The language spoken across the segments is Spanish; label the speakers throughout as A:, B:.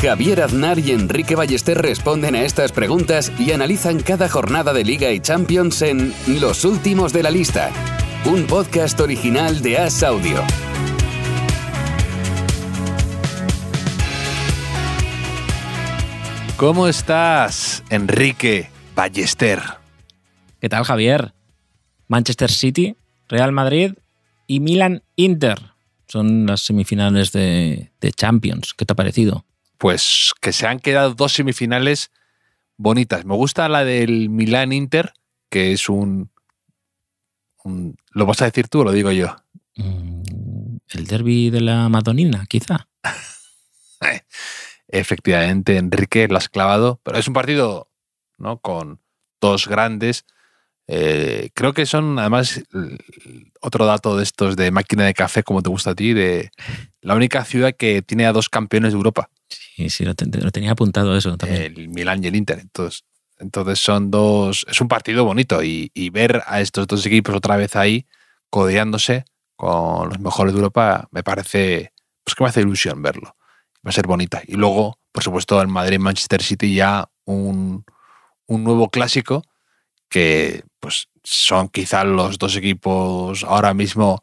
A: Javier Aznar y Enrique Ballester responden a estas preguntas y analizan cada jornada de Liga y Champions en Los Últimos de la Lista, un podcast original de As Audio.
B: ¿Cómo estás, Enrique Ballester?
C: ¿Qué tal, Javier? Manchester City, Real Madrid y Milan Inter son las semifinales de, de Champions. ¿Qué te ha parecido?
B: Pues que se han quedado dos semifinales bonitas. Me gusta la del Milan Inter, que es un, un- ¿Lo vas a decir tú o lo digo yo?
C: Mm, El derby de la Madonina, quizá.
B: Efectivamente, Enrique lo has clavado, pero es un partido ¿no? con dos grandes. Eh, creo que son, además, otro dato de estos de máquina de café, como te gusta a ti, de la única ciudad que tiene a dos campeones de Europa,
C: Sí, sí, lo, ten- lo tenía apuntado eso también.
B: el Milan y el Inter. Entonces, entonces son dos, es un partido bonito y, y ver a estos dos equipos otra vez ahí codeándose con los mejores de Europa me parece, pues que me hace ilusión verlo. Va a ser bonita. Y luego, por supuesto, el Madrid-Manchester City ya un, un nuevo clásico que pues son quizá los dos equipos ahora mismo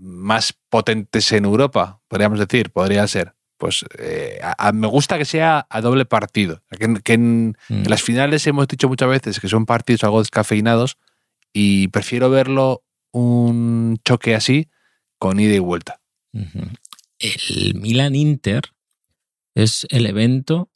B: más potentes en Europa, podríamos decir, podría ser. Pues eh, a- a- me gusta que sea a doble partido. Que, que en,
C: Mm.
B: en las finales hemos dicho muchas veces que son partidos algo descafeinados y prefiero verlo un choque así con ida y vuelta.
C: El Milan Inter es el evento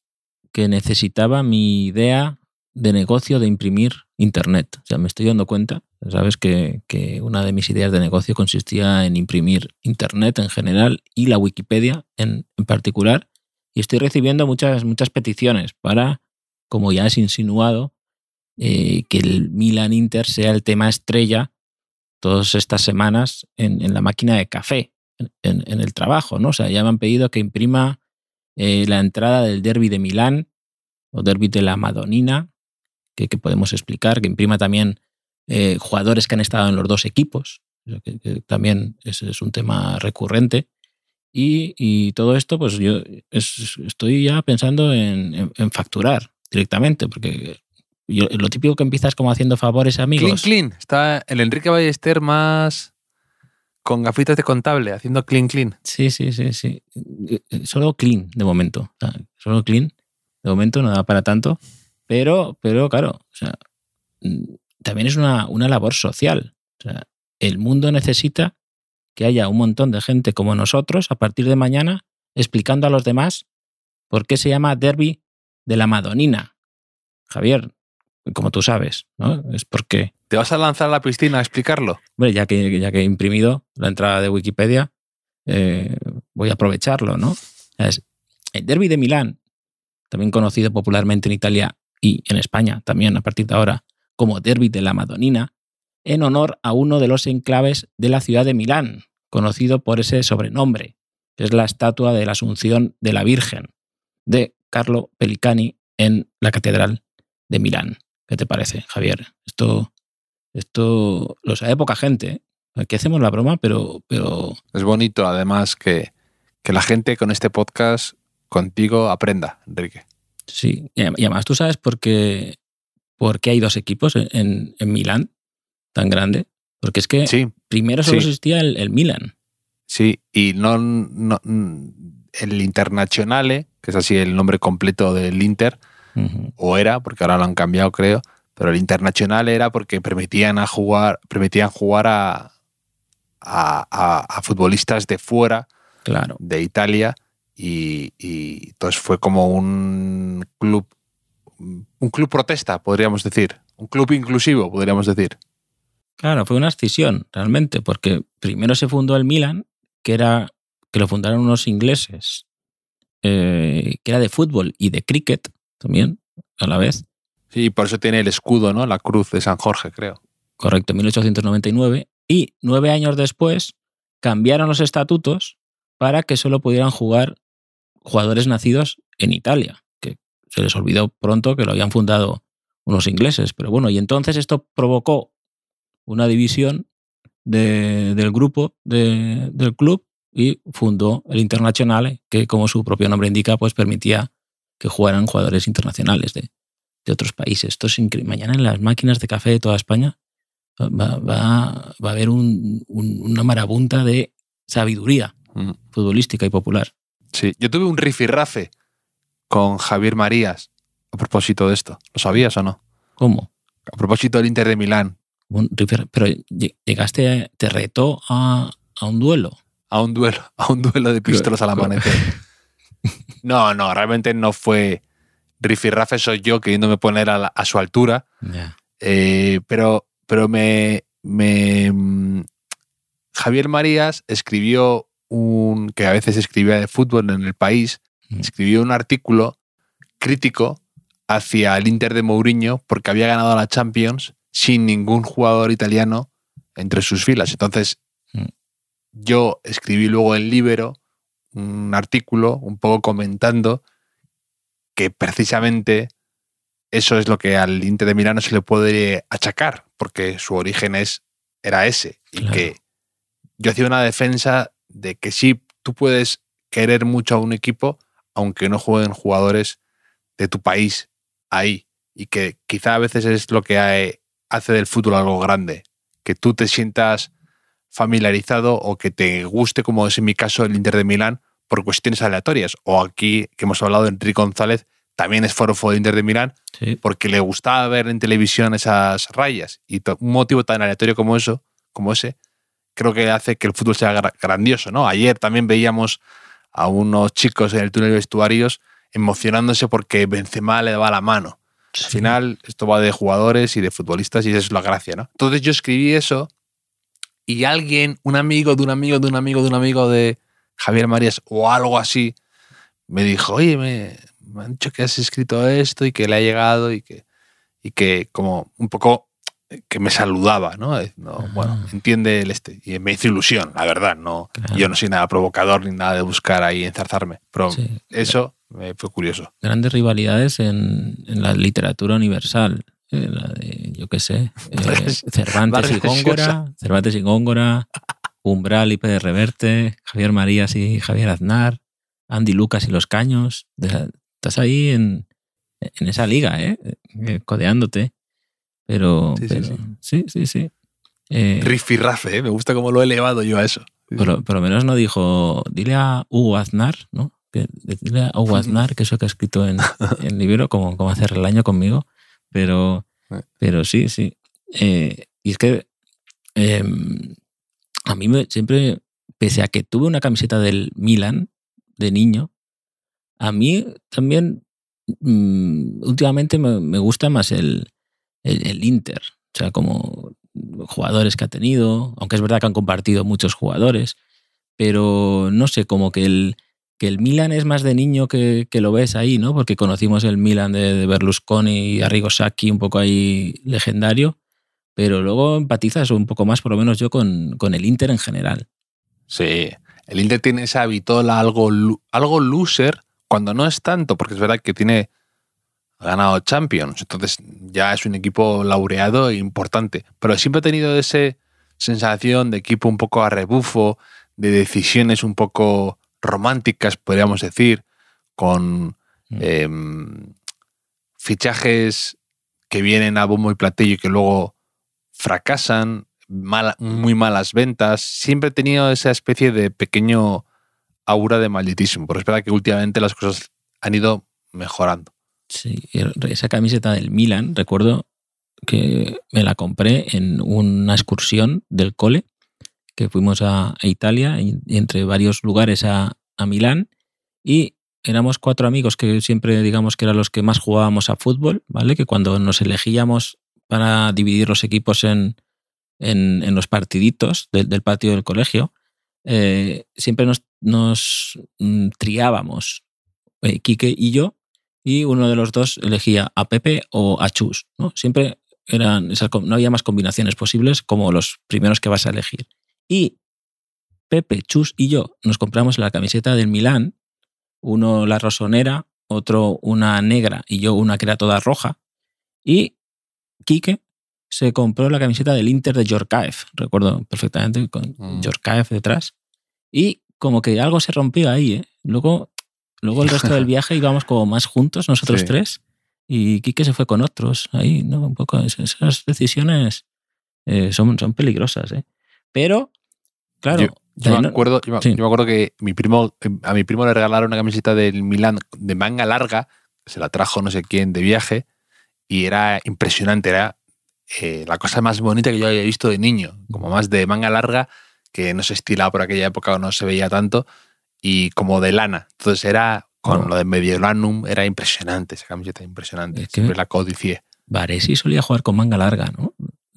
C: que necesitaba mi idea de negocio de imprimir internet. O sea, me estoy dando cuenta, sabes, que, que una de mis ideas de negocio consistía en imprimir internet en general y la Wikipedia en, en particular. Y estoy recibiendo muchas, muchas peticiones para, como ya has insinuado, eh, que el Milan Inter sea el tema estrella todas estas semanas en, en la máquina de café, en, en- el trabajo, ¿no? O sea, ya me han pedido que imprima eh, la entrada del derby de Milán o derby de la Madonina, que, que podemos explicar, que imprima también eh, jugadores que han estado en los dos equipos, que, que también es, es un tema recurrente. Y, y todo esto, pues yo es- estoy ya pensando en, en- en facturar directamente, porque yo- lo típico que empiezas como haciendo favores a amigos.
B: Clean, clean. Está el Enrique Ballester más con gafitas de contable, haciendo clean, clean.
C: Sí, sí, sí, sí. Eh, eh, Solo clean de momento. Solo clean. De momento no da para tanto. Pero, pero claro, o sea, mm, también es una, una labor social. O sea, el mundo necesita que haya un montón de gente como nosotros a partir de mañana explicando a los demás por qué se llama Derby de la Madonina. Javier, como tú sabes, ¿no? Es porque
B: ¿Te vas a lanzar a la piscina a explicarlo?
C: Hombre, ya que, ya que he imprimido la entrada de Wikipedia, eh, voy a aprovecharlo, ¿no? Es el Derby de Milán, también conocido popularmente en Italia y en España también a partir de ahora como Derby de la Madonina, en honor a uno de los enclaves de la ciudad de Milán, conocido por ese sobrenombre, que es la estatua de la Asunción de la Virgen de Carlo Pellicani en la Catedral de Milán. ¿Qué te parece, Javier? Esto, esto lo sabe poca gente. ¿eh? Aquí hacemos la broma, pero, pero
B: Es bonito, además, que, que la gente con este podcast contigo aprenda, Enrique.
C: Sí. Y adem- y además, ¿tú sabes por qué, por qué hay dos equipos en, en, en Milán tan grande? Porque es que
B: Sí,
C: primero solo
B: sí.
C: existía el, el Milan.
B: sí. Y no, no- el Internazionale, que es así el nombre completo del Inter, o era, porque ahora lo han cambiado, creo, pero el Internacional era porque permitían a jugar, permitían jugar a, a, a- a futbolistas de fuera,
C: Claro.
B: de Italia, y, y entonces fue como un club, un club protesta, podríamos decir, un club inclusivo, podríamos decir.
C: Claro, fue una escisión, realmente, porque primero se fundó el Milan, que era que lo fundaron unos ingleses, eh, que era de fútbol y de cricket también, a la vez.
B: Y por eso tiene el escudo, ¿no? La cruz de San Jorge, creo.
C: Correcto, 1899. Y nueve años después cambiaron los estatutos para que solo pudieran jugar jugadores nacidos en Italia, que se les olvidó pronto que lo habían fundado unos ingleses. Pero bueno, y entonces esto provocó una división de- del grupo de- del club y fundó el Internacional, que como su propio nombre indica, pues permitía que jugaran jugadores internacionales de, de otros países. Esto es increíble. Mañana en las máquinas de café de toda España va, va- va a haber un- un- una marabunta de sabiduría
B: Mm.
C: futbolística y popular.
B: Sí, yo tuve un rifirrafe con Javier Marías a propósito de esto. ¿Lo sabías o no?
C: ¿Cómo?
B: A propósito del Inter de Milán.
C: Pero lle- llegaste, te retó a, a un duelo.
B: A un duelo, a un duelo de pistolas al amanecer. No, no, realmente no fue rifirrafe, soy yo queriéndome poner a, la- a su altura. Eh, pero, pero me, me, mm, Javier Marías escribió un que a veces escribía de fútbol en el país,
C: Mm.
B: escribió un artículo crítico hacia el Inter de Mourinho porque había ganado la Champions sin ningún jugador italiano entre sus filas. Entonces,
C: Mm.
B: yo escribí luego en Libero un artículo un poco comentando que precisamente eso es lo que al Inter de Milano se le puede achacar, porque su origen es, era ese. Y
C: Claro.
B: que yo hacía una defensa de que sí, tú puedes querer mucho a un equipo, aunque no jueguen jugadores de tu país ahí. Y que quizá a veces es lo que hace del fútbol algo grande. Que tú te sientas familiarizado o que te guste, como es en mi caso el Inter de Milán, por cuestiones aleatorias. O aquí, que hemos hablado de Enrique González, también es forofo del Inter de Milán,
C: Sí.
B: porque le gustaba ver en televisión esas rayas. Y un motivo tan aleatorio como eso, como ese, creo que hace que el fútbol sea gra- grandioso, ¿no? Ayer también veíamos a unos chicos en el túnel de vestuarios emocionándose porque Benzema le daba la mano. Al final, esto va de jugadores y de futbolistas y esa es la gracia, ¿no? Entonces yo escribí eso y alguien, un amigo de un amigo de un amigo de un amigo de Javier Marías o algo así, me dijo, oye, me, me han dicho que has escrito esto y que le ha llegado y que, y que como un poco que me saludaba, ¿no? No,
C: Ah.
B: Bueno, entiende el este. Y me hizo ilusión, la verdad. No,
C: Claro.
B: Yo no soy nada provocador ni nada de buscar ahí enzarzarme. Pero
C: Sí.
B: eso me fue curioso.
C: Grandes rivalidades en, en la literatura universal. eh, la de, yo qué sé, eh, Cervantes y Góngora, Cervantes y Góngora, Umbral y Pérez Reverte, Javier Marías y Javier Aznar, Andy Lucas y los Caños. De- Estás ahí en, en esa liga, ¿eh? Eh, codeándote. Pero,
B: Sí, sí,
C: pero-
B: sí.
C: sí, sí, sí. Eh,
B: Rifirrafe, ¿eh? me gusta cómo lo he elevado yo a eso.
C: por, lo- por lo menos no dijo, dile a Hugo Aznar, ¿no? Que, dile a Hugo Aznar que eso que ha escrito en, el libro, como, como hacer el año conmigo. Pero,
B: Eh.
C: pero sí, sí. Eh, y es que eh, a mí me, siempre, pese a que tuve una camiseta del Milan de niño, a mí también mm, últimamente me, me gusta más el, el, Inter. O sea, como jugadores que ha tenido, aunque es verdad que han compartido muchos jugadores, pero no sé, como que el, que el Milan es más de niño que, lo ves ahí, ¿no? Porque conocimos el Milan de, Berlusconi y Arrigo Sacchi, un poco ahí legendario, pero luego empatizas un poco más, por lo menos yo, con, con el Inter en general.
B: Sí, el Inter tiene esa vitola algo, algo loser, cuando no es tanto, porque es verdad que tiene ha ganado Champions, entonces ya es un equipo laureado e importante, pero siempre ha tenido esa sensación de equipo un poco a rebufo, de decisiones un poco románticas, podríamos decir, con
C: Mm.
B: em, fichajes que vienen a bombo y platillo y que luego fracasan, muy malas ventas. Siempre he tenido esa especie de pequeño aura de malditísimo, pero es verdad que últimamente las cosas han ido mejorando.
C: Sí, esa camiseta del Milan, recuerdo que me la compré en una excursión del cole, que fuimos a, Italia, y entre varios lugares a, a Milán, y éramos cuatro amigos que siempre digamos que eran los que más jugábamos a fútbol, ¿vale? Que cuando nos elegíamos para dividir los equipos en, en, los partiditos del, del patio del colegio, eh, siempre nos, nos mm, triábamos, eh, Quique y yo, y uno de los dos elegía a Pepe o a Chus. ¿no? Siempre eran esas, no había más combinaciones posibles como los primeros que vas a elegir. Y Pepe, Chus y yo nos compramos la camiseta del Milán, uno la rosonera, otro una negra y yo una que era toda roja. Y Quique se compró la camiseta del Inter de Yorkaev, recuerdo perfectamente, con
B: Mm.
C: Yorkaev detrás. Y como que algo se rompió ahí, ¿eh? Luego, luego el resto del viaje íbamos como más juntos, nosotros
B: Sí.
C: tres, y Quique se fue con otros. Ahí, ¿no? Un poco es- esas decisiones eh, son, son peligrosas, ¿eh? Pero, claro.
B: Yo- Yo me, acuerdo, yo, me,
C: sí.
B: yo me acuerdo que mi primo, a mi primo le regalaron una camiseta del Milán de manga larga, se la trajo no sé quién de viaje, y era impresionante, era eh, la cosa más bonita que yo había visto de niño, como más de manga larga, que no se estilaba por aquella época o no se veía tanto, y como de lana. Entonces era, con
C: Oh.
B: lo de Mediolanum, era impresionante, esa camiseta impresionante.
C: Es
B: Siempre la codicié,
C: Varesi solía jugar con manga larga, ¿no?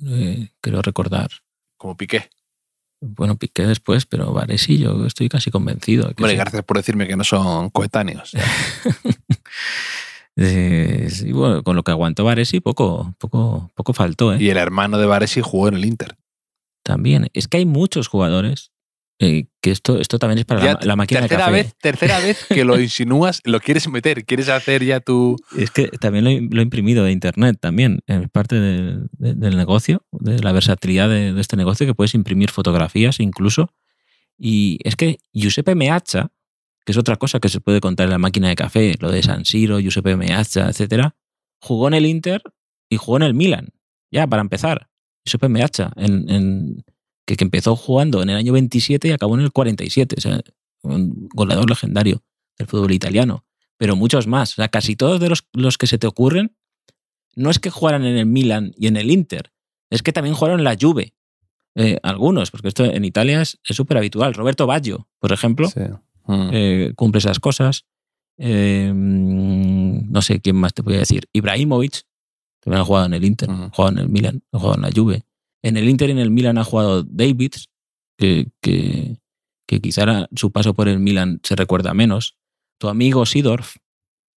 C: Eh, creo recordar.
B: como piqué.
C: Bueno, Piqué después, pero Varesi yo estoy casi convencido. que
B: Hombre,
C: sí.
B: gracias por decirme que no son coetáneos.
C: Eh, sí, bueno, con lo que aguantó Varesi, poco, poco, poco faltó, ¿eh?
B: Y el hermano de Varesi jugó en el Inter.
C: También. Es que hay muchos jugadores eh, que esto, esto también es para
B: Ya
C: la, la máquina de
B: tercera
C: café.
B: vez, tercera vez que lo insinúas, lo quieres meter, quieres hacer ya tu.
C: Es que también lo he, lo he imprimido de internet también. Es parte del, de- del negocio, de la versatilidad de, de este negocio, que puedes imprimir fotografías incluso. Y es que Giuseppe Meazza, que es otra cosa que se puede contar en la máquina de café, lo de San Siro, Giuseppe Meazza, etcétera, jugó en el Inter y jugó en el Milan. Ya, para empezar. Giuseppe Meazza, en, en- que, que empezó jugando en el año 27 y acabó en el 47. O sea, un goleador legendario del fútbol italiano pero muchos más. O sea, casi todos de los, los que se te ocurren, no es que jugaran en el Milan y en el Inter, es que también jugaron en la Juve. Eh, algunos, porque esto en Italia es súper habitual. Roberto Baggio, por ejemplo,
B: Sí. Mm.
C: eh, cumple esas cosas. Eh, mm, no sé quién más te voy a decir. Ibrahimovic, también ha jugado en el Inter, ha jugado en el Milan, ha jugado en la Juve. En el Inter y en el Milan ha jugado Davids, que, que, que quizá su paso por el Milan se recuerda menos. Tu amigo Sidorf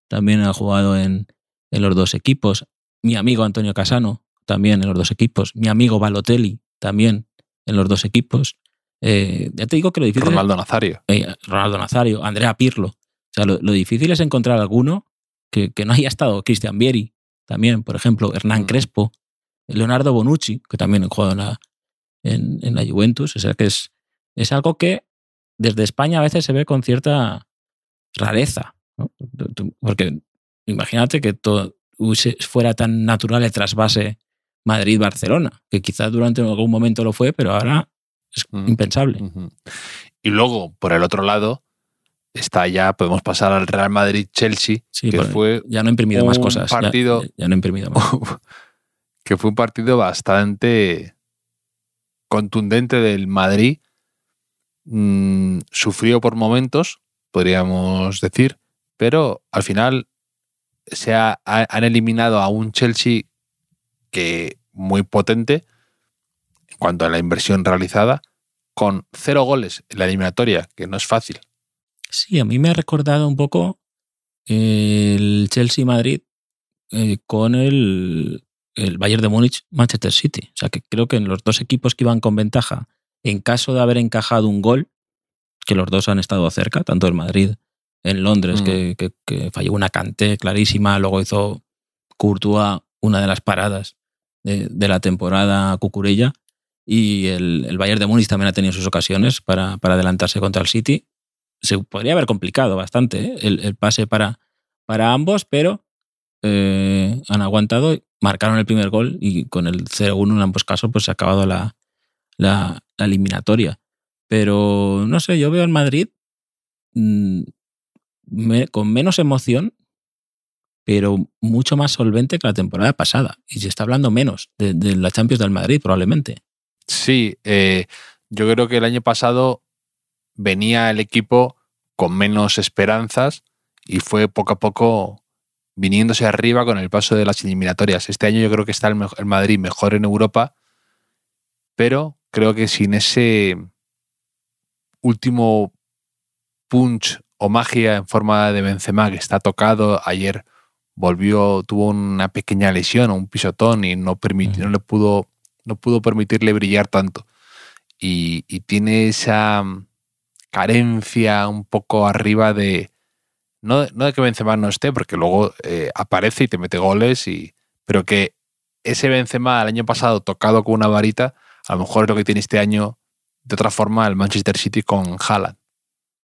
C: también ha jugado en, en los dos equipos. Mi amigo Antonio Casano también en los dos equipos. Mi amigo Balotelli también en los dos equipos. Eh, ya te digo que lo difícil es-
B: Ronaldo Nazario.
C: eh, Ronaldo Nazario, Andrea Pirlo. O sea, lo, lo difícil es encontrar alguno que, que no haya estado. Cristian Vieri, también, por ejemplo, Hernán
B: Mm.
C: Crespo, Leonardo Bonucci, que también ha jugado en la, en, en la Juventus. O sea, que es, es algo que desde España a veces se ve con cierta rareza. Porque imagínate que todo fuera tan natural el trasvase Madrid-Barcelona, que quizás durante algún momento lo fue, pero ahora es
B: Mm.
C: impensable.
B: Y luego, por el otro lado, está ya, podemos pasar al Real Madrid-Chelsea,
C: Sí,
B: que fue
C: ya no he imprimido más cosas. ya-
B: partido-
C: Ya, ya no he imprimido más.
B: que fue un partido bastante contundente del Madrid. Mm, sufrió por momentos, podríamos decir, pero al final se ha- ha- han eliminado a un Chelsea que muy potente en cuanto a la inversión realizada, con cero goles en la eliminatoria, que no es fácil.
C: Sí, a mí me ha recordado un poco el Chelsea-Madrid eh, con el, el Bayern de Múnich-Manchester City. O sea, que creo que en los dos equipos que iban con ventaja, en caso de haber encajado un gol, que los dos han estado cerca, tanto el Madrid en Londres,
B: Mm.
C: que, que- que falló una canté clarísima, luego hizo Courtois una de las paradas de, de la temporada cucurella, y el, el Bayern de Múnich también ha tenido sus ocasiones para, para adelantarse contra el City. Se podría haber complicado bastante ¿eh? el, el pase para, para ambos, pero eh, han aguantado, marcaron el primer gol y con el 0-1 en ambos casos pues se ha acabado la, la, eliminatoria. Pero no sé, yo veo al Madrid mm, con menos emoción, pero mucho más solvente que la temporada pasada. Y se está hablando menos de, de la Champions del Madrid, probablemente.
B: Sí, eh, yo creo que el año pasado venía el equipo con menos esperanzas y fue poco a poco viniéndose arriba con el paso de las eliminatorias. Este año yo creo que está el, Madrid mejor en Europa, pero creo que sin ese último punch o magia en forma de Benzema que está tocado. Ayer volvió, tuvo una pequeña lesión o un pisotón y no, permitió, no le pudo, no pudo permitirle brillar tanto. Y, y tiene esa carencia un poco arriba de. No, no de que Benzema no esté, porque luego eh, aparece y te mete goles, y, pero que ese Benzema el año pasado tocado con una varita, a lo mejor es lo que tiene este año de otra forma el Manchester City con Haaland.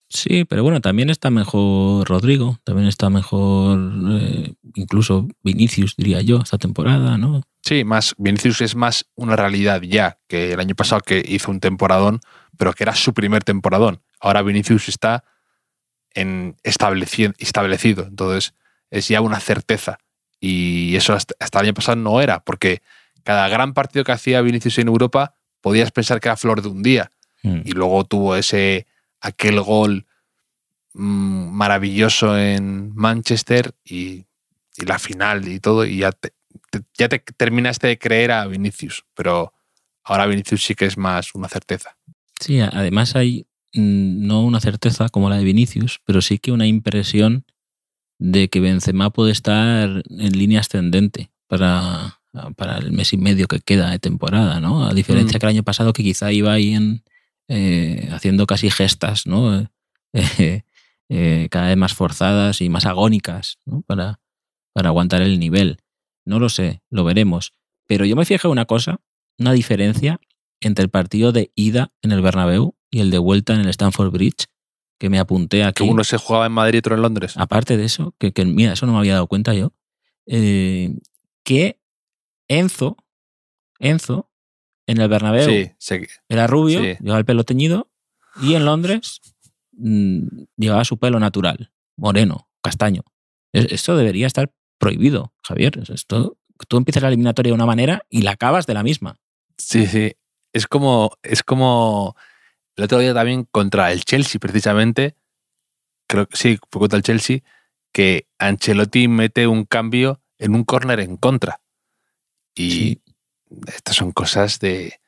C: Sí, pero bueno, también está mejor Rodrigo, también está mejor eh, incluso Vinicius, diría yo, esta temporada, ¿no?
B: Sí, más Vinicius es más una realidad ya que el año pasado que hizo un temporadón, pero que era su primer temporadón. Ahora Vinicius está en establecido, establecido entonces es ya una certeza. Y eso hasta, hasta el año pasado no era, porque cada gran partido que hacía Vinicius en Europa podías pensar que era flor de un día.
C: Mm.
B: Y luego tuvo ese aquel gol mm, maravilloso en Manchester y, y la final y todo, y ya te, te- ya te terminaste de creer a Vinicius, pero ahora Vinicius sí que es más una certeza.
C: Sí, además hay no una certeza como la de Vinicius, pero sí que una impresión de que Benzema puede estar en línea ascendente para, para el mes y medio que queda de temporada, ¿no? A diferencia
B: Mm.
C: que el año pasado que quizá iba ahí en, eh, haciendo casi gestas, ¿no? Eh, eh, cada vez más forzadas y más agónicas, ¿no? Para, para aguantar el nivel. No lo sé, lo veremos. Pero yo me fijé una cosa, una diferencia entre el partido de ida en el Bernabéu y el de vuelta en el Stamford Bridge, que me apunté
B: Que
C: aquí.
B: uno se jugaba en Madrid y otro en Londres.
C: Aparte de eso, que, que, mira, eso no me había dado cuenta yo, eh, que Enzo, Enzo, en el Bernabéu
B: Sí, se-
C: era rubio,
B: Sí.
C: llevaba el pelo teñido, y en Londres mm, llevaba su pelo natural, moreno, castaño. Es- Esto debería estar prohibido, Javier. Esto, tú empiezas la eliminatoria de una manera y la acabas de la misma.
B: sí, sí. Es como, es como el otro día también contra el Chelsea, precisamente. Creo que sí, fue contra el Chelsea, que Ancelotti mete un cambio en un córner en contra. Y
C: Sí.
B: estas son cosas de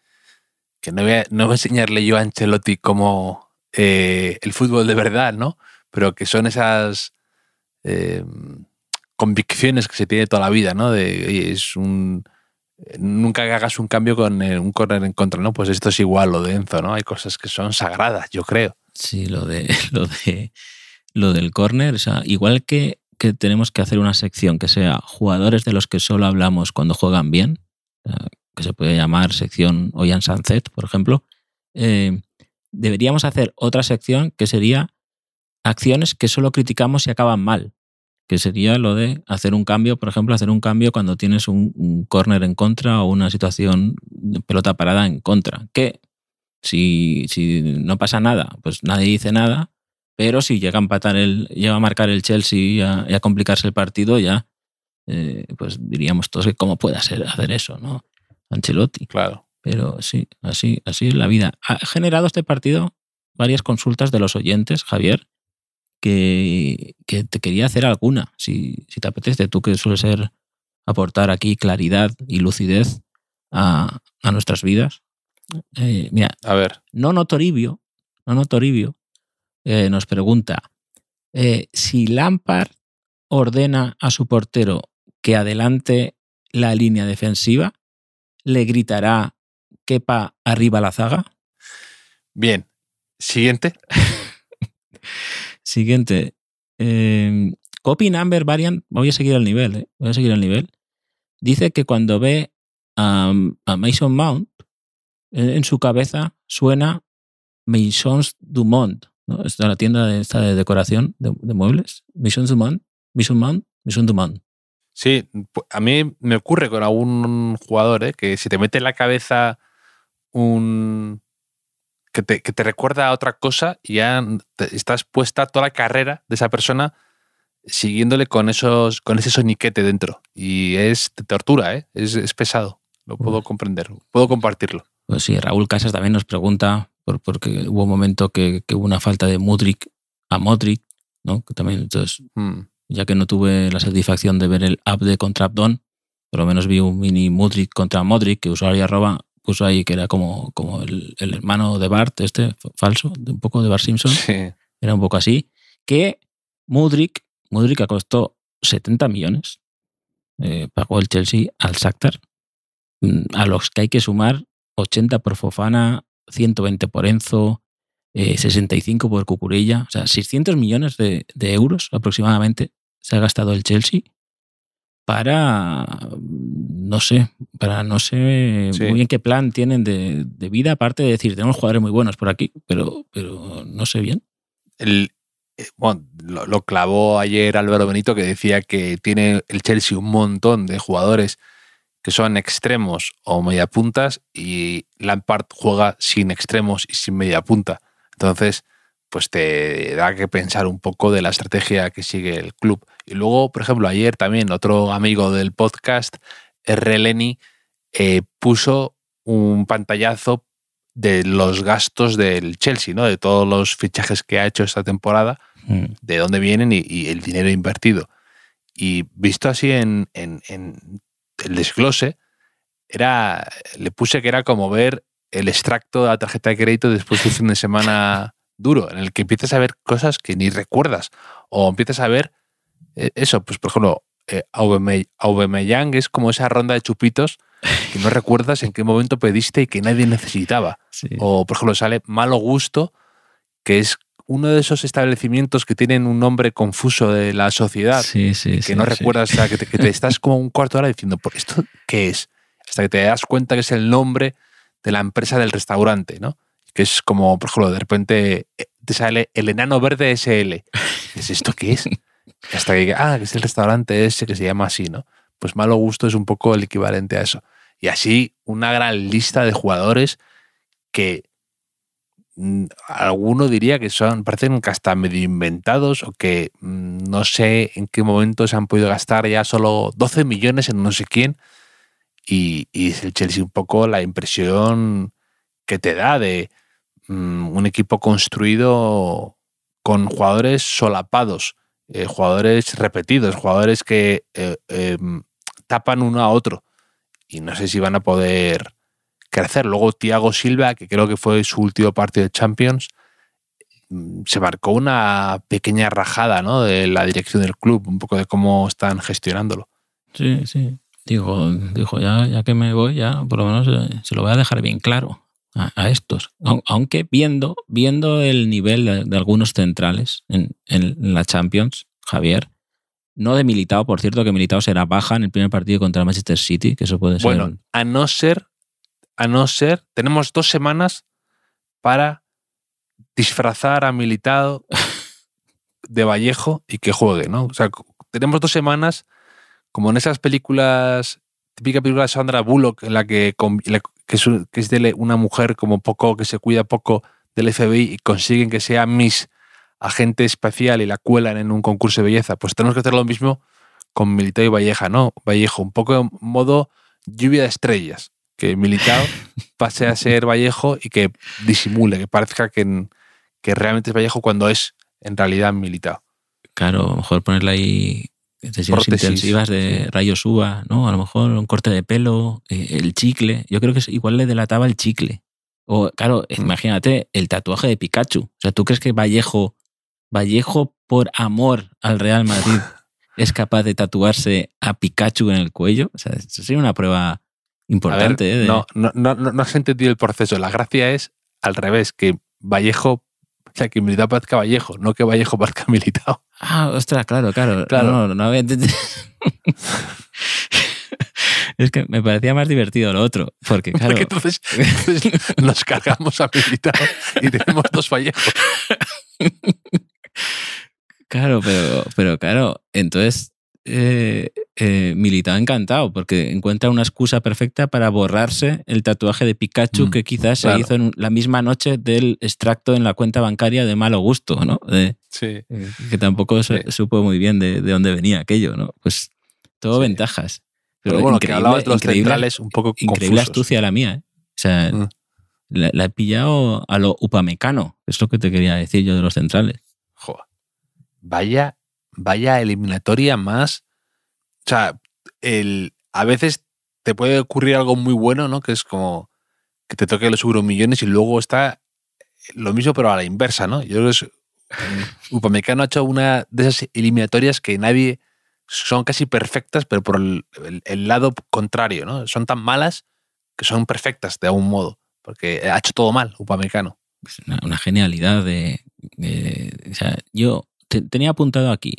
B: que no voy a, no voy a enseñarle yo a Ancelotti como eh, el fútbol de verdad, ¿no? Pero que son esas eh, convicciones que se tiene toda la vida, ¿no? De oye, es un nunca hagas un cambio con eh, un corner en contra, ¿no? Pues esto es igual lo de Enzo, ¿no? Hay cosas que son sagradas, yo creo.
C: Sí, lo de lo de lo del córner, o sea, igual que, que tenemos que hacer una sección que sea jugadores de los que solo hablamos cuando juegan bien, que se puede llamar sección Oyan Sunset, por ejemplo, eh, deberíamos hacer otra sección que sería acciones que solo criticamos si acaban mal, que sería lo de hacer un cambio, por ejemplo, hacer un cambio cuando tienes un, un córner en contra o una situación de pelota parada en contra, que si, si no pasa nada, pues nadie dice nada, pero si llega a empatar el, llega a marcar el Chelsea y a, y a complicarse el partido, ya eh, pues diríamos todos que cómo puede hacer, hacer eso, ¿no? Ancelotti.
B: Claro.
C: Pero sí, así, así es la vida. Ha generado este partido varias consultas de los oyentes, Javier, que, que te quería hacer alguna, si, si te apetece, tú que sueles ser aportar aquí claridad y lucidez a, a nuestras vidas. Eh, mira,
B: A ver.
C: Nono Toribio, Nono Toribio eh, nos pregunta eh, si Lampard ordena a su portero que adelante la línea defensiva, le gritará quepa arriba la zaga.
B: Bien. Siguiente.
C: Siguiente. Eh, copy number variant, voy a seguir el nivel, eh, voy a seguir el nivel. Dice que cuando ve a, a Mason Mount, en, su cabeza suena Maisons Dumont, ¿no? Está la tienda de, esta de decoración de, muebles. Maisons Dumont, Maison Mount, Maison Dumont.
B: Sí, a mí me ocurre con algún jugador ¿eh? que si te mete en la cabeza un. Que te, que te recuerda a otra cosa y ya te- estás puesta toda la carrera de esa persona siguiéndole con esos con ese soniquete dentro. Y es te tortura, ¿eh? es, es pesado. Lo puedo comprender, puedo compartirlo.
C: Pues sí, Raúl Casas también nos pregunta, por, porque hubo un momento que, que hubo una falta de Mudrik a Modric, ¿no? Que también, entonces,
B: Mm.
C: ya que no tuve la satisfacción de ver el app de contra Abdon, por lo menos vi un mini Mudrik contra Modric que usuario arroba puso ahí que era como, como el, el hermano de Bart, este falso, de un poco de Bart Simpson,
B: Sí.
C: era un poco así, que Mudrik, Mudrik acostó 70 millones. eh, pagó el Chelsea al Shakhtar, mm, a los que hay que sumar 80 por Fofana, 120 por Enzo, eh, 65 por Cucurella. O sea, 600 millones de, de euros aproximadamente se ha gastado el Chelsea para, mm, no sé, para no sé
B: Sí.
C: muy bien qué plan tienen de, de vida, aparte de decir, tenemos jugadores muy buenos por aquí, pero, pero no sé bien.
B: El, eh, bueno, lo, lo clavó ayer Álvaro Benito que decía que tiene el Chelsea un montón de jugadores que son extremos o mediapuntas y Lampard juega sin extremos y sin mediapunta. Entonces, pues te da que pensar un poco de la estrategia que sigue el club. Y luego, por ejemplo, ayer también otro amigo del podcast, R. Lenny, eh, puso un pantallazo de los gastos del Chelsea, ¿no? De todos los fichajes que ha hecho esta temporada,
C: Mm.
B: de dónde vienen y, y el dinero invertido. Y visto así en, en- en el desglose, era, le puse que era como ver el extracto de la tarjeta de crédito después de un fin de semana duro, en el que empiezas a ver cosas que ni recuerdas. O empiezas a ver eso, pues por ejemplo, eh, Aubame- Aubameyang es como esa ronda de chupitos que no recuerdas en qué momento pediste y que nadie necesitaba.
C: Sí.
B: O, por ejemplo, sale Malo Gusto, que es uno de esos establecimientos que tienen un nombre confuso de la sociedad,
C: sí, sí,
B: que
C: sí,
B: no recuerdas, o sea, que te, que te estás como un cuarto de hora diciendo, ¿por esto qué es? Hasta que te das cuenta que es el nombre de la empresa del restaurante, ¿no? Que es como, por ejemplo, de repente eh, te sale el enano verde SL. ¿Es esto qué es? Hasta que, ah, que es el restaurante ese que se llama así, ¿no? Pues malo gusto es un poco el equivalente a eso. Y así una gran lista de jugadores que mm, alguno diría que son, parecen hasta medio inventados o que mm, no sé en qué momento se han podido gastar ya solo 12 millones en no sé quién. Y, y es el Chelsea un poco la impresión que te da de mm, un equipo construido con jugadores solapados, eh, jugadores repetidos, jugadores que eh, eh, tapan uno a otro. Y no sé si van a poder crecer. Luego Thiago Silva, que creo que fue su último partido de Champions, mm, se marcó una pequeña rajada ¿no? de la dirección del club, un poco de cómo están gestionándolo.
C: Sí, sí. Digo, dijo, ya, ya que me voy, ya por lo menos eh, se lo voy a dejar bien claro a, a estos. Au- Aunque viendo, viendo el nivel de, de algunos centrales en, en la Champions, Javier, no de Militao, por cierto, que Militao será baja en el primer partido contra el Manchester City, que eso puede ser.
B: Bueno, a no ser, a no ser, tenemos dos semanas para disfrazar a Militado de Vallejo y que juegue, ¿no? O sea, tenemos dos semanas como en esas películas, típica película de Sandra Bullock, en la que, que es, un- que es de una mujer como poco, que se cuida poco del FBI y consiguen que sea Miss agente especial y la cuelan en un concurso de belleza. Pues tenemos que hacer lo mismo con Militao y Valleja, ¿no? Vallejo, un poco en modo lluvia de estrellas. Que Militao pase a ser Vallejo y que disimule, que parezca que, que realmente es Vallejo cuando es en realidad Militao.
C: Claro, mejor ponerle ahí sesiones
B: Prótesis,
C: intensivas de rayos uva, ¿no? A lo mejor un corte de pelo, eh, el chicle. Yo creo que igual le delataba el chicle. O, claro,
B: Mm.
C: imagínate el tatuaje de Pikachu. O sea, ¿tú crees que Vallejo, Vallejo por amor al Real Madrid es capaz de tatuarse a Pikachu en el cuello? O sea, eso sería una prueba
B: ver,
C: importante. ¿eh? de-
B: no, no, no- no has entendido el proceso. La gracia es al revés, que Vallejo, o sea, que Militao parezca Vallejo, no que Vallejo parezca Militao.
C: Ah, ostras, claro, claro.
B: Claro.
C: No, no, había entendido. es que me parecía más divertido lo otro. Porque, claro.
B: Porque entonces, entonces nos cargamos a Militao y tenemos dos Vallejos.
C: Claro, pero, pero claro, entonces eh, eh, Militao encantado porque encuentra una excusa perfecta para borrarse el tatuaje de Pikachu
B: Mm,
C: que quizás se hizo en la misma noche del extracto en la cuenta bancaria de malo gusto, ¿no? De-
B: Sí.
C: que tampoco se-
B: Sí.
C: supo muy bien de, de dónde venía aquello, ¿no? Pues todo
B: Sí.
C: ventajas.
B: Pero bueno, que hablabas de los centrales un poco
C: Increíble
B: confusos.
C: astucia la mía, ¿eh? O sea,
B: Mm.
C: la, la he pillado a lo upamecano. Es lo que te quería decir yo de los centrales.
B: Joder. Vaya, vaya eliminatoria más. O sea, el, a veces te puede ocurrir algo muy bueno, ¿no? Que es como que te toque los euromillones y luego está lo mismo, pero a la inversa, ¿no? Yo creo que es, mm, Upamecano ha hecho una de esas eliminatorias que nadie son casi perfectas, pero por el, el- el lado contrario, ¿no? Son tan malas que son perfectas de algún modo, porque ha hecho todo mal Upamecano.
C: pues, una, una genialidad de, de- o sea, yo te- tenía apuntado aquí,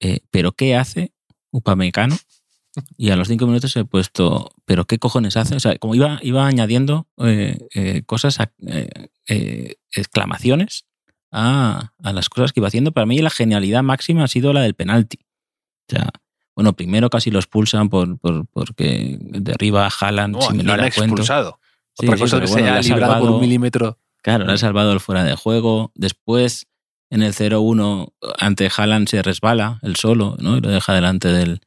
C: eh, pero ¿qué hace Upamecano? Y a los cinco minutos he puesto, ¿pero qué cojones hace? O sea, como iba, iba añadiendo eh, eh, cosas, exclamaciones a, a las cosas que iba haciendo. Para mí la genialidad máxima ha sido la del penalti. O sea, bueno, primero casi lo expulsan por, por- porque derriba a Haaland
B: No,
C: sin
B: lo han
C: cuento.
B: expulsado.
C: Sí,
B: Otra
C: sí,
B: cosa
C: pero
B: que
C: bueno,
B: se haya
C: ha
B: librado por un milímetro.
C: Claro, le ha salvado el fuera de juego. Después, en el 0-1, ante Haaland se resbala el solo, ¿no? Y lo deja delante del,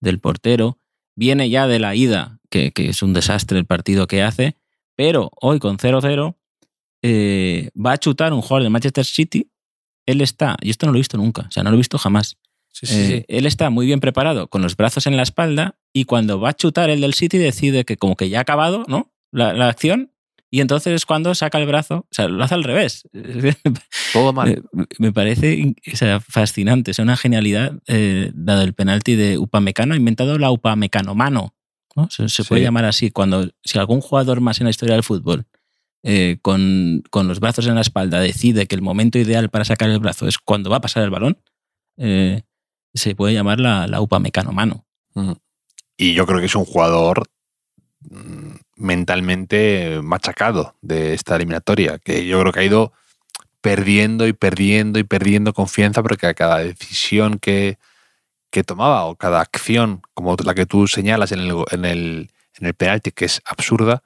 C: del portero. Viene ya de la ida, que, que es un desastre el partido que hace, pero hoy con 0-0 eh, va a chutar un jugador de Manchester City. Él está, y esto no lo he visto nunca, o sea, no lo he visto jamás.
B: Sí, sí,
C: Eh,
B: sí.
C: Él está muy bien preparado, con los brazos en la espalda, y cuando va a chutar el del City decide que como que ya ha acabado, ¿no? La, la acción, y entonces es cuando saca el brazo, o sea, lo hace al revés.
B: Todo mal.
C: Me parece o sea, fascinante, es una genialidad eh, la del penalti de Upamecano, ha inventado la Upamecanomano, ¿no? Se, se puede
B: Sí.
C: llamar así, cuando si algún jugador más en la historia del fútbol eh, con, con los brazos en la espalda decide que el momento ideal para sacar el brazo es cuando va a pasar el balón, eh, se puede llamar la, la Upamecanomano.
B: Y yo creo que es un jugador mm, mentalmente machacado de esta eliminatoria, que yo creo que ha ido perdiendo y perdiendo y perdiendo confianza porque a cada decisión que, que tomaba o cada acción, como la que tú señalas en el, en el, en el penalti, que es absurda,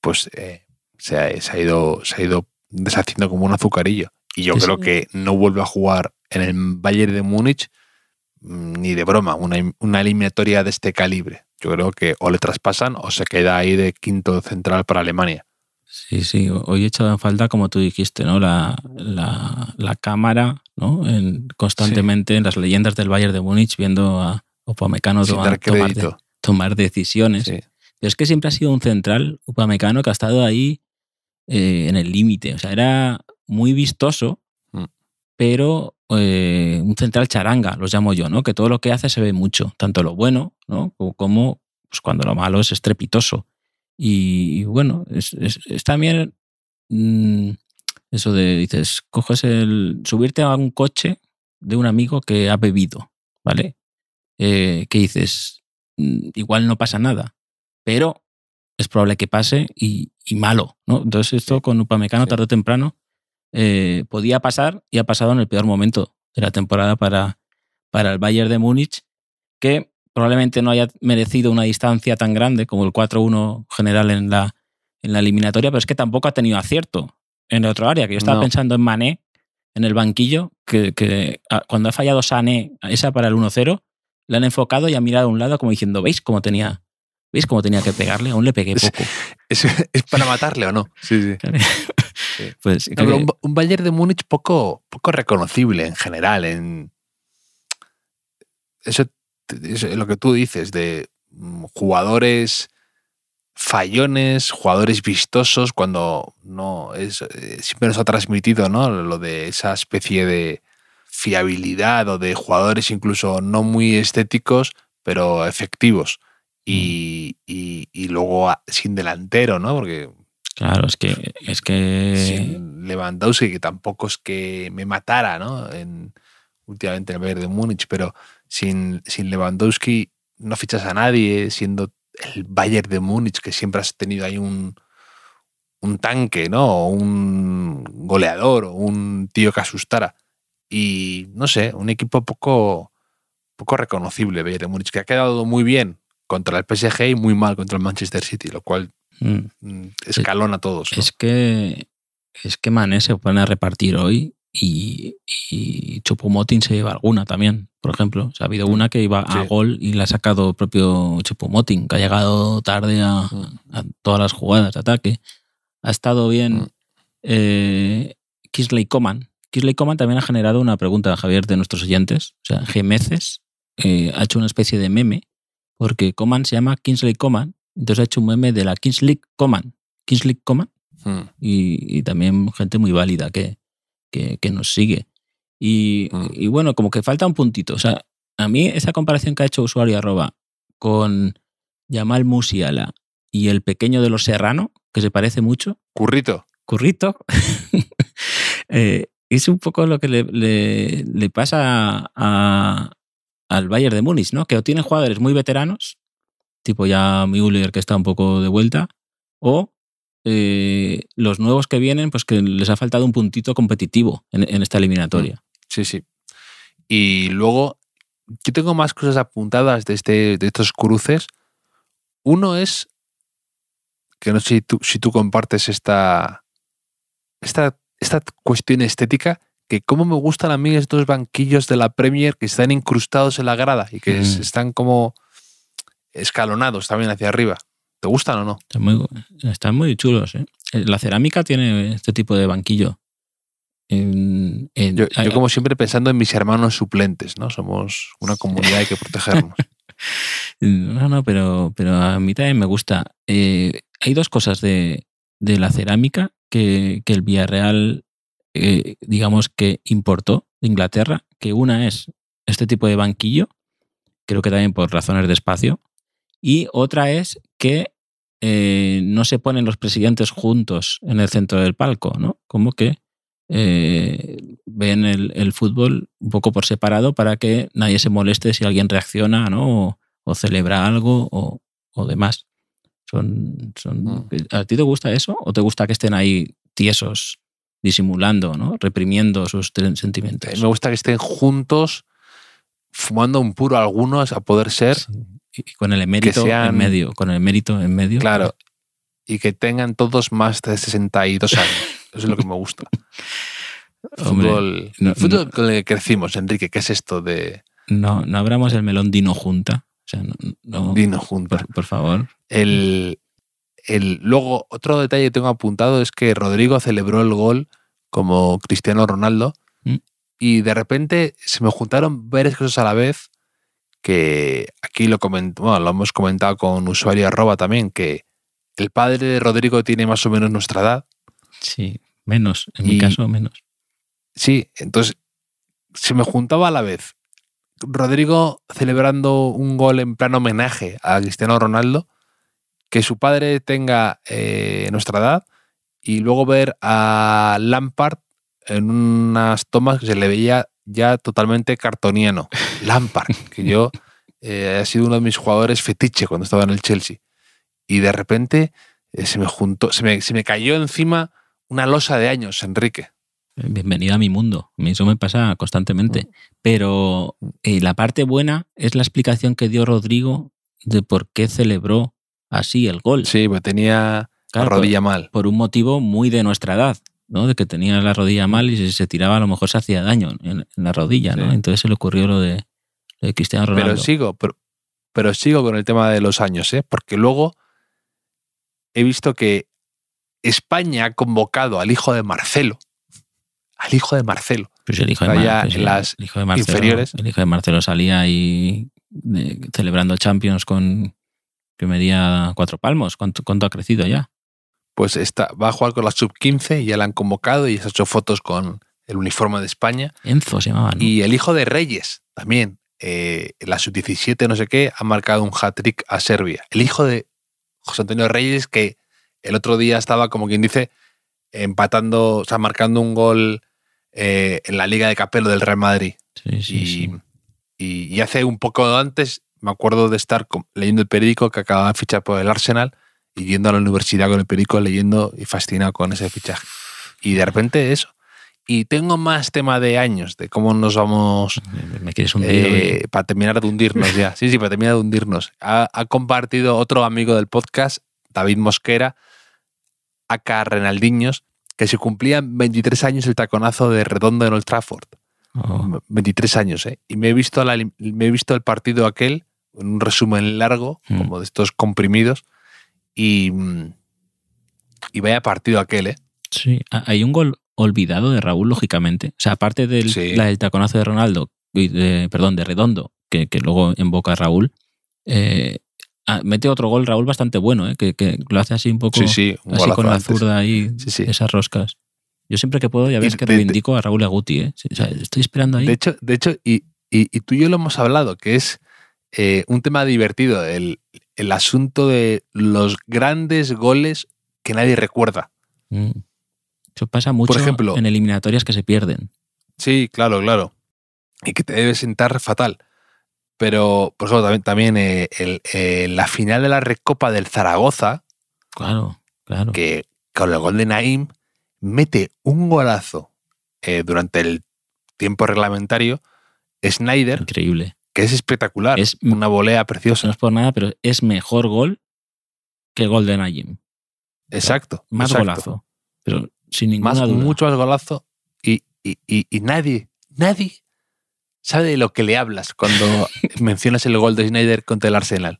B: pues eh, se, ha, se ha ido, se ha ido deshaciendo como un azucarillo. Y yo creo que no vuelve a jugar en el Bayern de Múnich ni de broma una, una eliminatoria de este calibre. Yo creo que o le traspasan o se queda ahí de quinto central para Alemania.
C: Sí, sí, hoy he echado en falta, como tú dijiste, ¿no? La, la, la cámara, ¿no? En- constantemente en las leyendas del Bayern de Múnich viendo a Upamecano tomar, tomar, de-
B: crédito.
C: tomar decisiones.
B: Sí.
C: Pero es que siempre ha sido un central Upamecano que ha estado ahí eh, en el límite. O sea, era muy vistoso,
B: Mm.
C: Pero eh, un central charanga, los llamo yo, ¿no? Que todo lo que hace se ve mucho, tanto lo bueno, ¿no? Como, como, pues cuando lo malo es estrepitoso. Y, y bueno, es, es- es también mm, eso de, dices, coges el. subirte a un coche de un amigo que ha bebido, ¿vale? Eh, que dices, mm, igual no pasa nada, pero es probable que pase y, y malo, ¿no? Entonces esto con Upamecano
B: Sí.
C: tarde o temprano eh, podía pasar y ha pasado en el peor momento de la temporada para, para el Bayern de Múnich, que probablemente no haya merecido una distancia tan grande como el 4-1 general en la, en la eliminatoria, pero es que tampoco ha tenido acierto en el otro área, que yo estaba
B: No.
C: pensando en Mané en el banquillo, que, que ah, cuando ha fallado Sané esa para el 1-0, le han enfocado y ha mirado a un lado como diciendo, ¿veis cómo tenía, ¿veis cómo tenía que pegarle? Aún le pegué
B: Es-
C: poco.
B: ¿Es, es para matarle o no? Sí, sí.
C: Pues,
B: No, pero un, un Bayern de Múnich poco, poco reconocible en general. En eso, eso es lo que tú dices de mm, jugadores fallones, jugadores vistosos, cuando no es eh, siempre nos ha transmitido ¿no? lo de esa especie de fiabilidad o de jugadores incluso no muy estéticos, pero efectivos. Y, y- y luego sin delantero, ¿no? Porque
C: Claro, es que, es que
B: sin Lewandowski, que tampoco es que me matara, ¿no? En, últimamente en el Bayern de Múnich, pero sin, sin Lewandowski no fichas a nadie, siendo el Bayern de Múnich, que siempre has tenido ahí un, un tanque, ¿no? O un goleador o un tío que asustara. Y no sé, un equipo poco, poco reconocible, Bayern de Múnich, que ha quedado muy bien contra el PSG y muy mal contra el Manchester City, lo cual
C: mm,
B: mm, escalona a todos. ¿no?
C: es que es que Mané se pone a repartir hoy y, y se lleva alguna también, por ejemplo. O sea, ha habido una que iba a gol y la ha sacado el propio Chupomotin, que ha llegado tarde a,
B: Mm.
C: a todas las jugadas de ataque. Ha estado bien
B: Mm.
C: eh, Kisley Coman. Kisley Coman también ha generado una pregunta, Javier, de nuestros oyentes. O sea, Gemeces eh, ha hecho una especie de meme porque Coman se llama Kingsley Coman, entonces ha hecho un meme de la Kingsley Coman. Kingsley Coman
B: Mm.
C: y, y también gente muy válida que, que, que nos sigue. Y,
B: Mm.
C: y bueno, como que falta un puntito. O sea, a mí esa comparación que ha hecho usuario arroba con Yamal Musiala y el pequeño de los Serrano, que se parece mucho,
B: Currito.
C: Currito, eh, es un poco lo que le, le- le pasa a- al Bayern de Múnich, ¿no? Que o tienen jugadores muy veteranos, tipo ya Müller que está un poco de vuelta, o eh, los nuevos que vienen, pues que les ha faltado un puntito competitivo en, en esta eliminatoria.
B: Sí, sí. Y luego, yo tengo más cosas apuntadas de, este, de estos cruces. Uno es, que no sé si tú, si tú compartes esta, esta, esta cuestión estética, que cómo me gustan a mí estos banquillos de la Premier que están incrustados en la grada y que
C: Mm.
B: es- están como escalonados también hacia arriba. ¿Te gustan o no?
C: Están, muy, están muy chulos. ¿eh? La cerámica tiene este tipo de banquillo. En- en-
B: Yo,
C: hay-
B: yo como siempre pensando en mis hermanos suplentes, ¿no? Somos una comunidad, hay que protegernos.
C: No, no, pero, pero a mí también me gusta. Eh, hay dos cosas de, de la cerámica que, que el Villarreal, eh, digamos que importó de Inglaterra, que una es este tipo de banquillo, creo que también por razones de espacio, y otra es que eh, no se ponen los presidentes juntos en el centro del palco, ¿no? Como que eh, ven el, el fútbol un poco por separado para que nadie se moleste si alguien reacciona, ¿no? O, o celebra algo o, o demás. Son, son,
B: Mm.
C: ¿A ti te gusta eso? ¿O te gusta que estén ahí tiesos, disimulando, ¿no? reprimiendo sus sentimientos?
B: Me gusta que estén juntos, fumando un puro algunos, a poder ser,
C: Sí. Y con el emérito
B: sean-
C: en medio, con el emérito en medio.
B: claro, y que tengan todos más de 62 años. Eso es lo que me gusta.
C: Hombre,
B: fútbol,
C: no-
B: el fútbol
C: no-
B: con el que crecimos, Enrique, ¿qué es esto de
C: No, no abramos el melón Dino Junta. O sea, no, no-
B: Dino Junta?
C: por, por favor.
B: El, el, luego, otro detalle que tengo apuntado es que Rodrigo celebró el gol como Cristiano Ronaldo
C: Mm.
B: y de repente se me juntaron varias cosas a la vez que aquí lo, coment- bueno, lo hemos comentado con usuario arroba también, que el padre de Rodrigo tiene más o menos nuestra edad.
C: Sí, menos. En mi caso, menos.
B: Sí, entonces se me juntaba a la vez Rodrigo celebrando un gol en plan homenaje a Cristiano Ronaldo, que su padre tenga eh, nuestra edad y luego ver a Lampard en unas tomas que se le veía ya totalmente cartoniano. Lampard, que yo eh, ha sido uno de mis jugadores fetiche cuando estaba en el Chelsea. Y de repente eh, se me juntó, se me, se me cayó encima una losa de años, Enrique.
C: Bienvenida a mi mundo. A mí Eso me pasa constantemente.
B: Mm.
C: Pero eh, la parte buena es la explicación que dio Rodrigo de por qué celebró así el gol.
B: Sí, pues tenía
C: Claro,
B: la rodilla mal.
C: Por un motivo muy de nuestra edad, ¿no? De que tenía la rodilla mal y si se tiraba a lo mejor se hacía daño en, en la rodilla, ¿no? Entonces se le ocurrió lo de, lo de Cristiano Ronaldo.
B: Pero sigo, pero, pero sigo con el tema de los años, ¿eh? porque luego he visto que España ha convocado al hijo de Marcelo, al hijo de Marcelo,
C: Pues el hijo de, Mar- pues
B: en las
C: el hijo de Marcelo,
B: inferiores.
C: El hijo de Marcelo salía ahí celebrando Champions con que medía cuatro palmos. ¿Cuánto, cuánto ha crecido ya?
B: Pues está, va a jugar con la sub-15 y ya la han convocado y se ha hecho fotos con el uniforme de España.
C: Enzo se llamaba, ¿no?
B: Y el hijo de Reyes también, eh, la sub-17 no sé qué, ha marcado un hat-trick a Serbia. El hijo de José Antonio Reyes que el otro día estaba, como quien dice, empatando, o sea, marcando un gol eh, en la Liga de Capelo del Real Madrid.
C: Sí, sí,
B: y,
C: sí.
B: y- y hace un poco antes me acuerdo de estar leyendo el periódico que acababa de fichar por el Arsenal y yendo a la universidad con el periódico leyendo y fascinado con ese fichaje. Y de repente eso. Y tengo más tema de años, de cómo nos vamos
C: Me- quieres hundir.
B: eh, para terminar de hundirnos ya. Sí, sí, para terminar de hundirnos. Ha, ha compartido otro amigo del podcast, David Mosquera, acá Renaldiños, que se cumplían 23 años el taconazo de Redondo en Old Trafford.
C: Oh,
B: 23 años, ¿eh? Y me he visto, la- me he visto el partido aquel, en un resumen largo,
C: Mm.
B: como de estos comprimidos, y, mm, y vaya partido aquel, ¿eh?
C: sí. Hay un gol olvidado de Raúl, lógicamente. O sea, aparte del
B: Sí.
C: la del taconazo de Ronaldo, de- perdón, de Redondo, que, que luego invoca a Raúl, eh, ah, mete otro gol Raúl bastante bueno, ¿eh? que, que lo hace así un poco
B: Sí, sí, un
C: así con la zurda ahí,
B: Sí,
C: esas roscas. Yo siempre que puedo, ya ves
B: Y
C: que
B: de-
C: reivindico a Raúl Aguti, ¿eh? O sea, estoy esperando ahí.
B: De hecho, de hecho y, y, y tú y yo lo hemos hablado, que es eh, un tema divertido, el, el asunto de los grandes goles que nadie recuerda.
C: Mm. Eso pasa mucho
B: ejemplo-
C: en eliminatorias que se pierden.
B: Sí, claro, claro. Y que te debe sentar fatal. Pero, por ejemplo, también, también eh, el- eh, la final de la Recopa del Zaragoza,
C: Claro, claro.
B: que con el gol de Naim mete un golazo eh, durante el tiempo reglamentario, Snyder,
C: Increíble.
B: Que es espectacular,
C: Es-
B: una volea
C: No
B: preciosa.
C: es por nada, pero es mejor gol que gol de Najim.
B: Exacto.
C: Más
B: exacto.
C: golazo. Pero sin ninguna
B: Más,
C: duda.
B: mucho más golazo y, y- y- y nadie, nadie sabe de lo que le hablas cuando mencionas el gol de Snyder contra el Arsenal.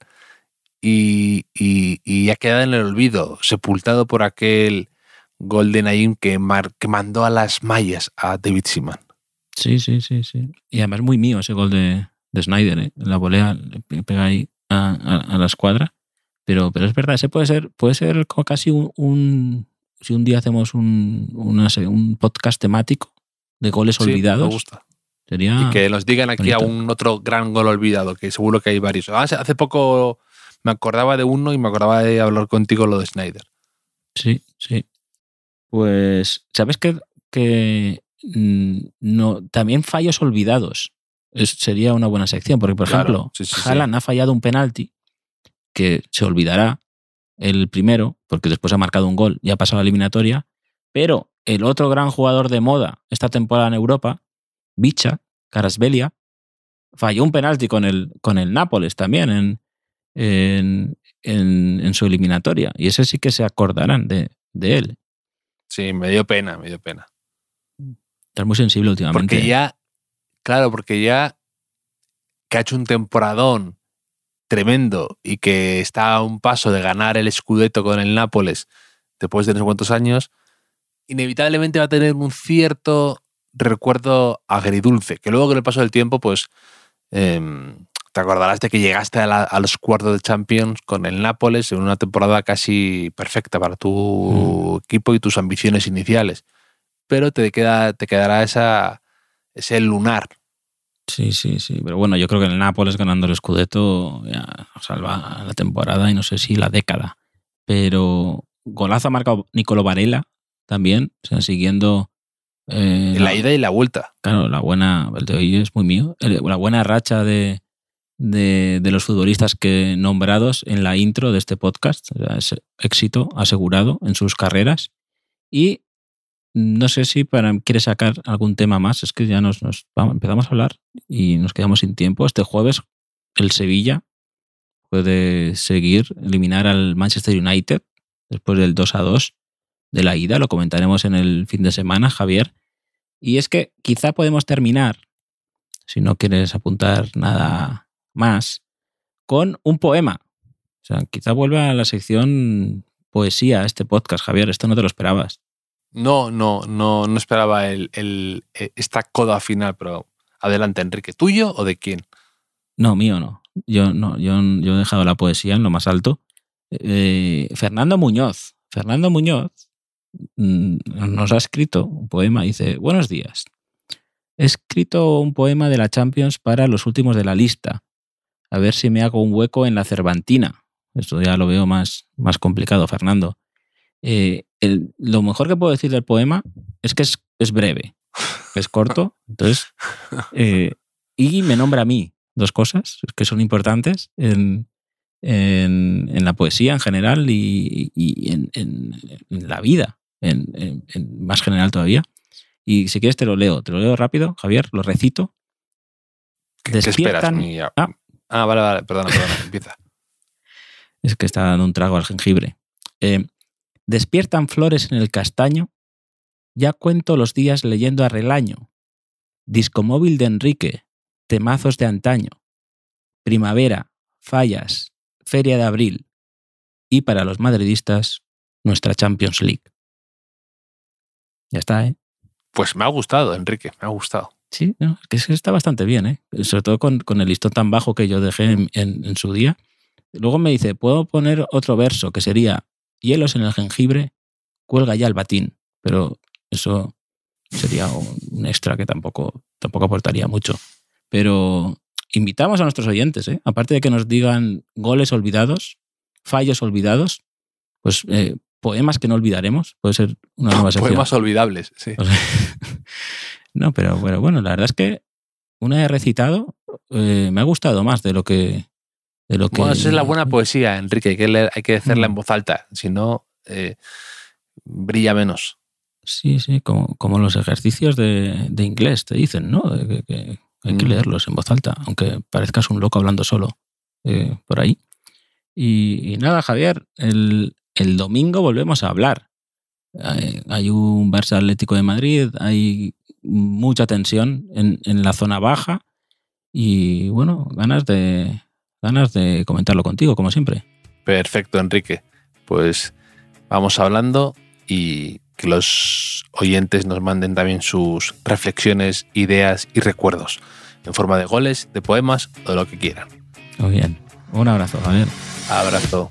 B: Y, y- y ha quedado en el olvido, sepultado por aquel gol de Naim que, mar- que mandó a las mallas a David Seaman.
C: Sí, sí, sí, sí. Y además muy mío ese gol de, de Snyder, ¿eh? La volea le pe- pega ahí a, a- a la escuadra. Pero, pero es verdad, ese puede ser, puede ser como casi un, un- si un día hacemos un, una un podcast temático de goles
B: Sí, me
C: olvidados,
B: gusta.
C: sería
B: y que nos digan aquí a un otro gran gol olvidado, que seguro que hay varios. Hace, hace poco me acordaba de uno y me acordaba de hablar contigo lo de Snyder.
C: Sí, sí. Pues, ¿sabes qué? Que mm, no, también fallos olvidados. Es- sería una buena sección, porque, por
B: Claro,
C: ejemplo,
B: sí, sí, sí.
C: Haaland ha fallado un penalti que se olvidará el primero, porque después ha marcado un gol y ha pasado a la eliminatoria, pero el otro gran jugador de moda esta temporada en Europa, Bicha, Karasbelia, falló un penalti con el, con el Nápoles también en, en, en- en su eliminatoria. Y ese sí que se acordarán de, de él.
B: Sí, me dio pena, me dio pena.
C: Estás muy sensible últimamente.
B: Porque ya, claro, porque ya que ha hecho un temporadón tremendo y que está a un paso de ganar el Scudetto con el Nápoles después de no sé cuántos años, inevitablemente va a tener un cierto recuerdo agridulce, que luego con el paso del tiempo, pues em, te acordarás de que llegaste a, la- a los cuartos de Champions con el Nápoles en una temporada casi perfecta para tu equipo y tus ambiciones iniciales. Pero te, queda, te quedará esa, ese lunar.
C: Sí, sí, sí. Pero bueno, yo creo que el Nápoles ganando el Scudetto ya salva la temporada y no sé si la década. Pero golazo ha marcado Nicolo Varela también, o sea, siguiendo eh,
B: la ida y la vuelta.
C: Claro, la buena, el de hoy es muy mío, el- la buena racha de, de, de los futbolistas que nombrados en la intro de este podcast. O sea, es éxito asegurado en sus carreras. Y no sé si para, quiere sacar algún tema más, es que ya nos, nos vamos- empezamos a hablar y nos quedamos sin tiempo. Este jueves el Sevilla puede seguir, eliminar al Manchester United después del 2 a 2 de la ida, lo comentaremos en el fin de semana, Javier. Y es que quizá podemos terminar, si no quieres apuntar nada más, con un poema. O sea, quizá vuelva a la sección poesía este podcast, Javier. Esto no te lo esperabas.
B: No, no, no, no esperaba el, eh, esta coda final, pero adelante, Enrique. ¿Tuyo o de quién?
C: No, mío no. Yo no, yo, yo he dejado la poesía en lo más alto. Eh, Fernando Muñoz. Fernando Muñoz mm, nos ha escrito un poema. Dice, buenos días. He escrito un poema de la Champions para los últimos de la lista. A ver si me hago un hueco en la Cervantina. Esto ya lo veo más, más complicado, Fernando. Eh, el- lo mejor que puedo decir del poema es que es, es breve, es corto. Entonces, eh, y me nombra a mí dos cosas que son importantes en, en, en la poesía en general y, y en, la vida, en, más general todavía. Y si quieres te lo leo, te lo leo rápido, Javier, lo recito.
B: ¿Qué, qué esperas? Mi- ah,
C: Ah.
B: vale, vale, perdona, perdona, empieza.
C: Es que está dando un trago al jengibre. Eh, despiertan flores en el castaño. Ya cuento los días leyendo a relaño. Discomóvil de Enrique. Temazos de antaño. Primavera. Fallas. Feria de abril. Y para los madridistas, nuestra Champions League. Ya está, ¿eh?
B: Pues me ha gustado, Enrique, me ha gustado.
C: Sí, no, es que es- está bastante bien, ¿eh? Sobre todo con, con el listón tan bajo que yo dejé en, en- en su día. Luego me dice, puedo poner otro verso que sería hielos en el jengibre, cuelga ya el batín. Pero eso sería un extra que tampoco, tampoco aportaría mucho. Pero invitamos a nuestros oyentes, ¿eh? aparte de que nos digan goles olvidados, fallos olvidados, pues eh, poemas que no olvidaremos. Puede ser una nueva sección.
B: Poemas olvidables, sí.
C: no, pero bueno, bueno, la verdad es que una he recitado eh, me ha gustado más de lo que. De lo que
B: Bueno, esa es la buena poesía, Enrique. Hay que, leer- hay que decirla
C: Mm.
B: en voz alta. Si no, eh, brilla menos.
C: Sí, sí, como, como los ejercicios de, de inglés te dicen, ¿no? Que, que hay que
B: Mm.
C: leerlos en voz alta, aunque parezcas un loco hablando solo eh, por ahí. Y, y nada, Javier, el, el domingo volvemos a hablar. Hay, hay un Barça Atlético de Madrid, hay mucha tensión en, en la zona baja y bueno, ganas de, ganas de comentarlo contigo, como siempre.
B: Perfecto, Enrique. Pues vamos hablando y que los oyentes nos manden también sus reflexiones, ideas y recuerdos en forma de goles, de poemas o de lo que quieran.
C: Muy bien. Un abrazo, Javier.
B: Abrazo.